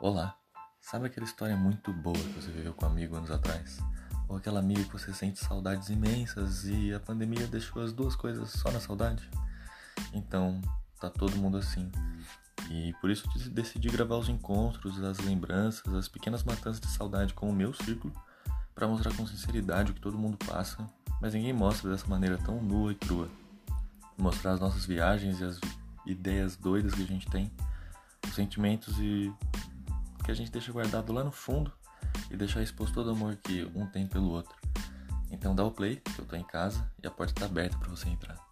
Olá, sabe aquela história muito boa que você viveu com um amigo anos atrás? Ou aquela amiga que você sente saudades imensas e a pandemia deixou as duas coisas só na saudade? Então, tá todo mundo assim. E por isso decidi gravar os encontros, as lembranças, as pequenas matanças de saudade com o meu círculo, para mostrar com sinceridade o que todo mundo passa, mas ninguém mostra dessa maneira tão nua e crua. Mostrar as nossas viagens e as ideias doidas que a gente tem, os sentimentos e que a gente deixa guardado lá no fundo e deixar exposto todo o amor que um tem pelo outro. Então dá o play, que eu tô em casa e a porta tá aberta para você entrar.